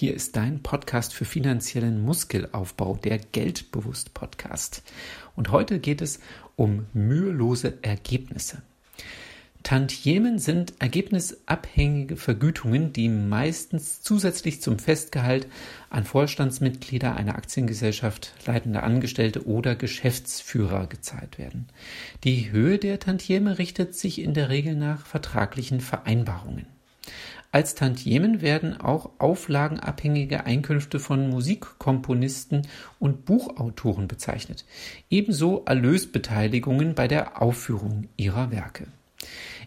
Hier ist dein Podcast für finanziellen Muskelaufbau, der Geldbewusst Podcast. Und heute geht es um mühelose Ergebnisse. Tantiemen sind ergebnisabhängige Vergütungen, die meistens zusätzlich zum Festgehalt an Vorstandsmitglieder einer Aktiengesellschaft, leitende Angestellte oder Geschäftsführer gezahlt werden. Die Höhe der Tantieme richtet sich in der Regel nach vertraglichen Vereinbarungen. Als Tantiemen werden auch auflagenabhängige Einkünfte von Musikkomponisten und Buchautoren bezeichnet, ebenso Erlösbeteiligungen bei der Aufführung ihrer Werke.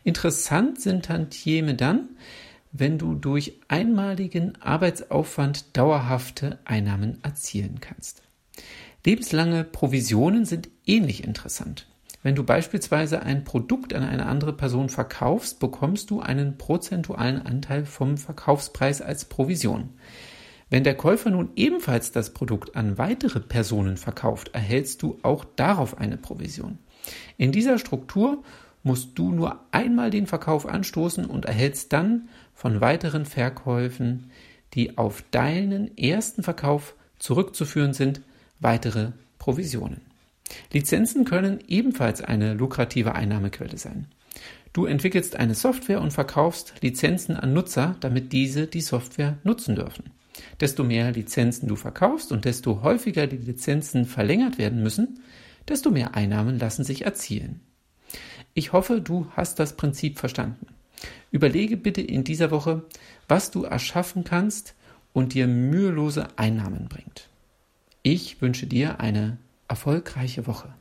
Interessant sind Tantieme dann, wenn du durch einmaligen Arbeitsaufwand dauerhafte Einnahmen erzielen kannst. Lebenslange Provisionen sind ähnlich interessant. Wenn du beispielsweise ein Produkt an eine andere Person verkaufst, bekommst du einen prozentualen Anteil vom Verkaufspreis als Provision. Wenn der Käufer nun ebenfalls das Produkt an weitere Personen verkauft, erhältst du auch darauf eine Provision. In dieser Struktur musst du nur einmal den Verkauf anstoßen und erhältst dann von weiteren Verkäufen, die auf deinen ersten Verkauf zurückzuführen sind, weitere Provisionen. Lizenzen können ebenfalls eine lukrative Einnahmequelle sein. Du entwickelst eine Software und verkaufst Lizenzen an Nutzer, damit diese die Software nutzen dürfen. Desto mehr Lizenzen du verkaufst und desto häufiger die Lizenzen verlängert werden müssen, desto mehr Einnahmen lassen sich erzielen. Ich hoffe, du hast das Prinzip verstanden. Überlege bitte in dieser Woche, was du erschaffen kannst und dir mühelose Einnahmen bringt. Ich wünsche dir eine erfolgreiche Woche.